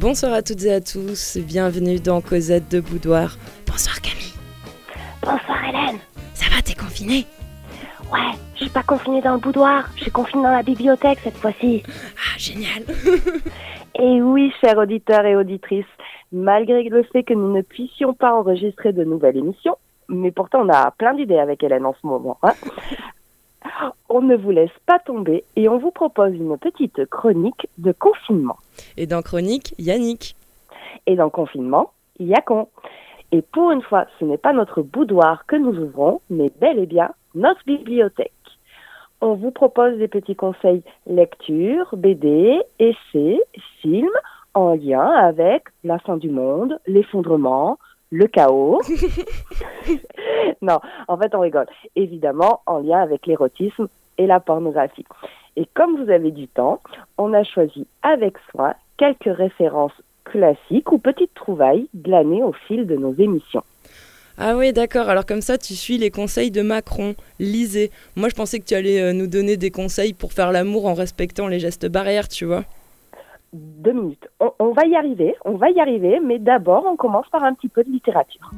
Bonsoir à toutes et à tous, bienvenue dans Cosette de Boudoir. Bonsoir Camille. Bonsoir Hélène. Ça va, t'es confinée? Ouais, je suis pas confinée dans le boudoir, je suis confinée dans la bibliothèque cette fois-ci. Ah, génial. et oui, chers auditeurs et auditrices, malgré le fait que nous ne puissions pas enregistrer de nouvelles émissions, mais pourtant on a plein d'idées avec Hélène en ce moment. Hein. On ne vous laisse pas tomber et on vous propose une petite chronique de confinement. Et dans chronique, Yannick. Et dans confinement, Yacon. Et pour une fois, ce n'est pas notre boudoir que nous ouvrons, mais bel et bien notre bibliothèque. On vous propose des petits conseils lecture, BD, essais, films en lien avec la fin du monde, l'effondrement, le chaos. non, en fait, on rigole. Évidemment, en lien avec l'érotisme et la pornographie. Et comme vous avez du temps, on a choisi avec soin quelques références classiques ou petites trouvailles glanées au fil de nos émissions. Ah oui, d'accord. Alors comme ça, tu suis les conseils de Macron. Lisez. Moi, je pensais que tu allais euh, nous donner des conseils pour faire l'amour en respectant les gestes barrières, tu vois. Deux minutes. On, va y arriver, on va y arriver, mais d'abord, on commence par un petit peu de littérature.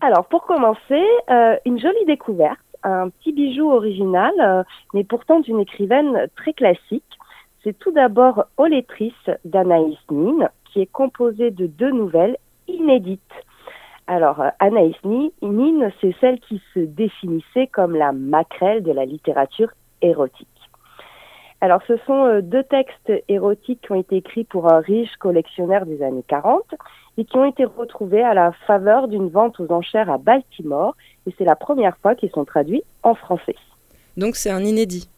Alors, pour commencer, euh, une jolie découverte, un petit bijou original, euh, mais pourtant d'une écrivaine très classique. C'est tout d'abord Olétrice d'Anaïs Nin, qui est composée de deux nouvelles inédites. Alors, euh, Anaïs Nin, c'est celle qui se définissait comme la maquerelle de la littérature érotique. Alors, ce sont deux textes érotiques qui ont été écrits pour un riche collectionneur des années 40 et qui ont été retrouvés à la faveur d'une vente aux enchères à Baltimore. Et c'est la première fois qu'ils sont traduits en français. Donc, c'est un inédit.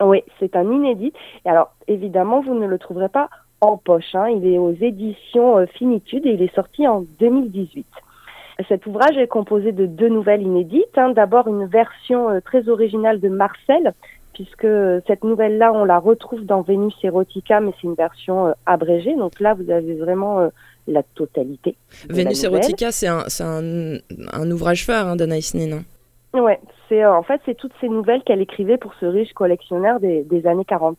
Oui, c'est un inédit. Et alors, évidemment, vous ne le trouverez pas en poche. Hein. Il est aux éditions euh, Finitude et il est sorti en 2018. Cet ouvrage est composé de deux nouvelles inédites. Hein. D'abord une version euh, très originale de Marcel, puisque cette nouvelle-là, on la retrouve dans Vénus Erotica, mais c'est une version euh, abrégée. Donc là, vous avez vraiment la totalité. Vénus Erotica, c'est un, un, ouvrage phare hein, d'Anaïs Nin. Ouais, c'est en fait c'est toutes ces nouvelles qu'elle écrivait pour ce riche collectionneur des, des années 40.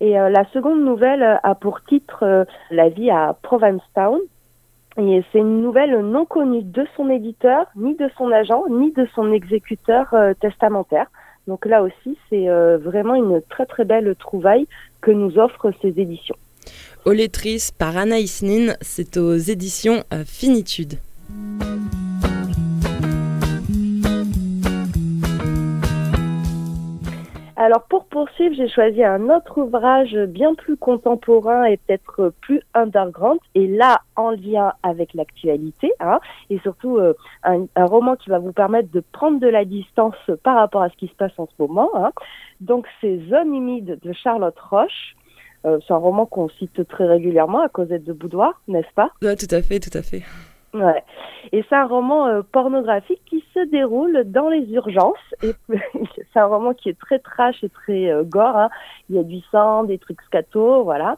Et euh, la seconde nouvelle euh, a pour titre euh, La vie à Provincetown. Et c'est une nouvelle non connue de son éditeur, ni de son agent, ni de son exécuteur testamentaire. Donc là aussi, c'est vraiment une très très belle trouvaille que nous offrent ces éditions. Olétrice par Anaïs Nin, c'est aux éditions Finitude. Alors pour poursuivre, j'ai choisi un autre ouvrage bien plus contemporain et peut-être plus underground, et là en lien avec l'actualité, hein, et surtout euh, un, roman qui va vous permettre de prendre de la distance par rapport à ce qui se passe en ce moment. Hein. Donc c'est Zone humide de Charlotte Roche. Euh, c'est un roman qu'on cite très régulièrement à Cosette de Boudoir, n'est-ce pas? Oui, tout à fait, tout à fait. Ouais. Et c'est un roman euh, pornographique qui se déroule dans les urgences. Et c'est un roman qui est très trash et très euh, gore. Hein. Il y a du sang, des trucs scato, voilà.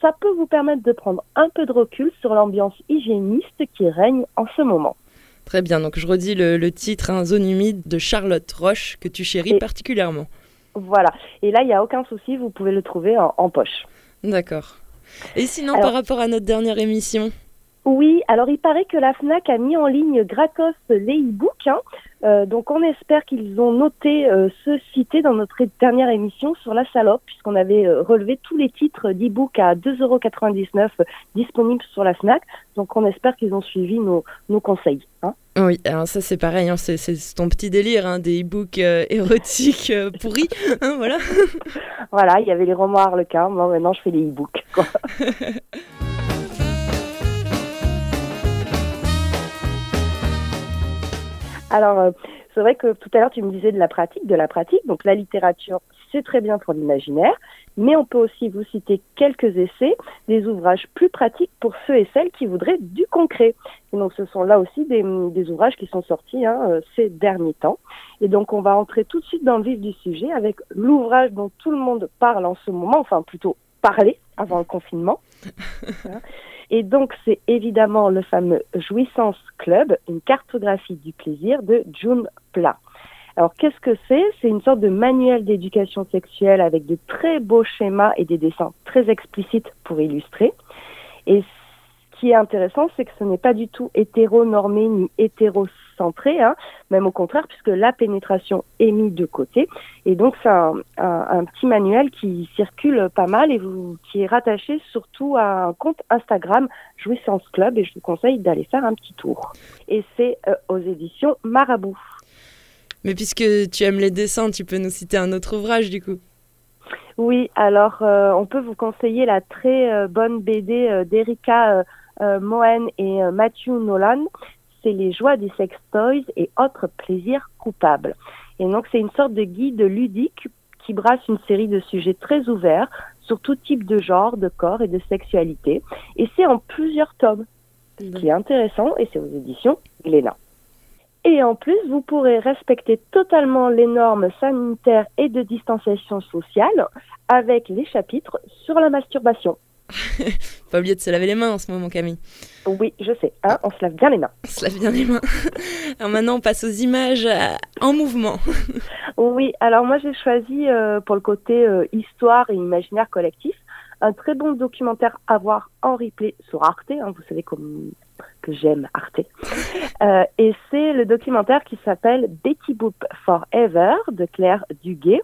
Ça peut vous permettre de prendre un peu de recul sur l'ambiance hygiéniste qui règne en ce moment. Très bien, donc je redis le, titre, hein, Zone humide de Charlotte Roche, que tu chéris particulièrement. Voilà, et là, il n'y a aucun souci, vous pouvez le trouver en, poche. D'accord. Et sinon, par rapport à notre dernière émission? Oui, alors il paraît que la FNAC a mis en ligne gratos les e-books. Hein. Euh, donc on espère qu'ils ont noté euh, ce cité dans notre dernière émission sur la salope, puisqu'on avait euh, relevé tous les titres d'e-book à 2,99€ disponibles sur la FNAC. Donc on espère qu'ils ont suivi nos, nos conseils. Hein. Oui, alors ça c'est pareil, hein, c'est, ton petit délire, hein, des e-books érotiques pourris, hein, voilà. voilà, il y avait les romans Harlequin, moi maintenant je fais les e-books. Alors, euh, c'est vrai que tout à l'heure, tu me disais de la pratique, de la pratique. Donc, la littérature, c'est très bien pour l'imaginaire, mais on peut aussi vous citer quelques essais, des ouvrages plus pratiques pour ceux et celles qui voudraient du concret. Et donc, ce sont là aussi des, ouvrages qui sont sortis hein, euh, ces derniers temps. Et donc, on va entrer tout de suite dans le vif du sujet avec l'ouvrage dont tout le monde parle en ce moment, enfin plutôt parler avant le confinement. Et donc, c'est évidemment le fameux Jouissance Club, une cartographie du plaisir de June Pla. Alors qu'est-ce que c'est? C'est une sorte de manuel d'éducation sexuelle avec de très beaux schémas et des dessins très explicites pour illustrer. Et qui est intéressant, c'est que ce n'est pas du tout hétéronormé ni hétérocentré, hein, même au contraire, puisque la pénétration est mise de côté. Et donc c'est un, un, petit manuel qui circule pas mal et vous, qui est rattaché surtout à un compte Instagram Jouissance Club et je vous conseille d'aller faire un petit tour. Et c'est euh, aux éditions Marabout. Mais puisque tu aimes les dessins, tu peux nous citer un autre ouvrage du coup Oui, alors euh, on peut vous conseiller la très euh, bonne BD euh, d'Erika Mohen et Matthew Nolan. C'est Les joies du sex toys et autres plaisirs coupables. Et donc c'est une sorte de guide ludique qui brasse une série de sujets très ouverts sur tout type de genre, de corps et de sexualité. Et c'est en plusieurs tomes, ce qui est intéressant, et c'est aux éditions Glénat. Et en plus, vous pourrez respecter totalement les normes sanitaires et de distanciation sociale avec les chapitres sur la masturbation. Pas oublier de se laver les mains en ce moment, Camille. Oui, je sais. Hein, on se lave bien les mains. On se lave bien les mains. alors maintenant, on passe aux images euh, en mouvement. oui, alors moi j'ai choisi euh, pour le côté euh, histoire et imaginaire collectif un très bon documentaire à voir en replay sur Arte. Hein, vous savez comme que j'aime Arte. Et c'est le documentaire qui s'appelle Betty Boop Forever de Claire Duguay.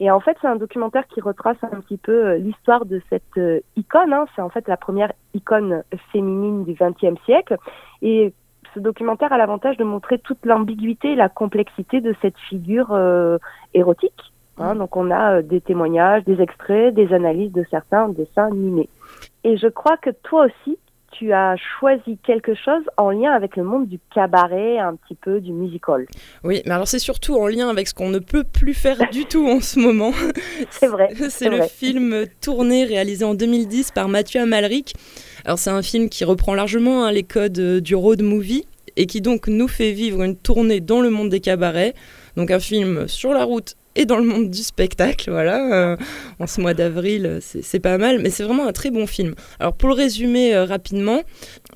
Et en fait, c'est un documentaire qui retrace un petit peu euh, l'histoire de cette euh, icône. Hein. C'est en fait la première icône féminine du XXe siècle. Et ce documentaire a l'avantage de montrer toute l'ambiguïté et la complexité de cette figure érotique. Hein. Donc on a des témoignages, des extraits, des analyses de certains dessins animés. Et je crois que toi aussi, tu as choisi quelque chose en lien avec le monde du cabaret, un petit peu du musical. Oui, mais alors c'est surtout en lien avec ce qu'on ne peut plus faire du tout en ce moment. C'est vrai. c'est le film tourné, réalisé en 2010 par Mathieu Amalric. Alors c'est un film qui reprend largement hein, les codes euh, du road movie et qui donc nous fait vivre une tournée dans le monde des cabarets. Donc un film sur la route et dans le monde du spectacle, voilà. Euh, en ce mois d'avril, c'est pas mal, mais c'est vraiment un très bon film. Alors pour le résumer euh, rapidement,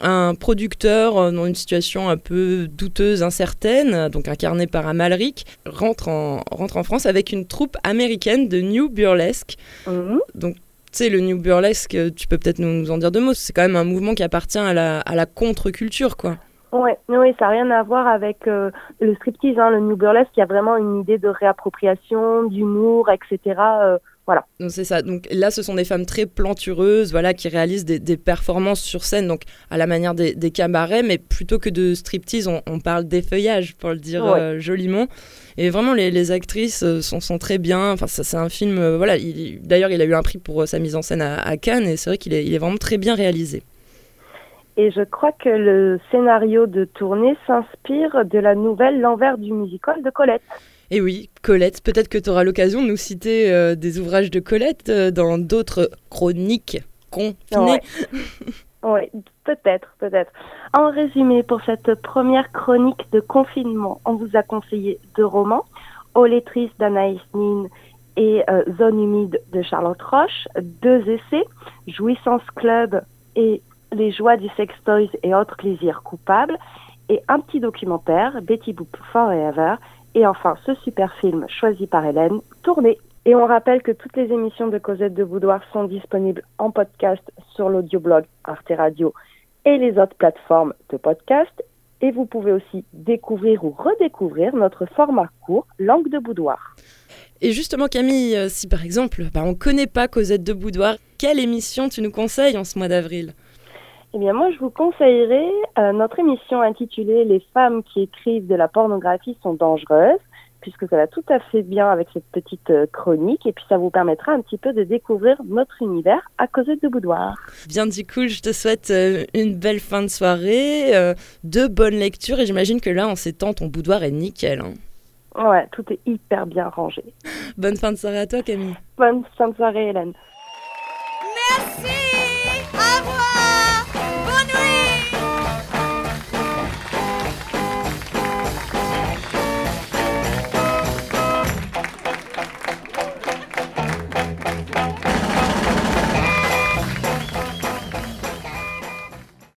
un producteur euh, dans une situation un peu douteuse, incertaine, donc incarné par Amalric, rentre en, rentre en France avec une troupe américaine de New Burlesque. Mhm. Donc tu sais, le New Burlesque, tu peux peut-être nous, en dire deux mots. C'est quand même un mouvement qui appartient à la, à la contre-culture, quoi. Ouais, oui, ça n'a rien à voir avec euh, le striptease, hein, le New Burlesque, qui a vraiment une idée de réappropriation, d'humour, etc. Euh, voilà. C'est ça. Donc là, ce sont des femmes très plantureuses, voilà, qui réalisent des, performances sur scène, donc à la manière des, cabarets, mais plutôt que de striptease, on, on parle d'effeuillage, pour le dire euh, joliment. Et vraiment, les, actrices sont, sont, très bien. Enfin, c'est un film. voilà. D'ailleurs, il a eu un prix pour sa mise en scène à, à Cannes, et c'est vrai qu'il est, il est vraiment très bien réalisé. Et je crois que le scénario de tournée s'inspire de la nouvelle L'envers du musical de Colette. Et oui, Colette, peut-être que tu auras l'occasion de nous citer euh, des ouvrages de Colette euh, dans d'autres chroniques confinées. Oui, peut-être, peut-être. En résumé, pour cette première chronique de confinement, on vous a conseillé deux romans, Olétrice d'Anaïs Nin et euh, Zone humide de Charlotte Roche, deux essais, Jouissance Club et les joies du sex toys et autres plaisirs coupables, et un petit documentaire, Betty Boop Forever, et enfin ce super film choisi par Hélène, tourné. Et on rappelle que toutes les émissions de Cosette de Boudoir sont disponibles en podcast sur l'audioblog Arte Radio et les autres plateformes de podcast. Et vous pouvez aussi découvrir ou redécouvrir notre format court Langue de Boudoir. Et justement Camille, euh, si par exemple bah, on ne connaît pas Cosette de Boudoir, quelle émission tu nous conseilles en ce mois d'avril? Eh bien, moi, je vous conseillerais euh, notre émission intitulée Les femmes qui écrivent de la pornographie sont dangereuses, puisque ça va tout à fait bien avec cette petite euh, chronique, et puis ça vous permettra un petit peu de découvrir notre univers à cause de Boudoir. Bien, du coup, je te souhaite euh, une belle fin de soirée, de bonnes lectures, et j'imagine que là, en ces temps, ton boudoir est nickel. Hein. Ouais, tout est hyper bien rangé. Bonne fin de soirée à toi, Camille. Bonne fin de soirée, Hélène. Merci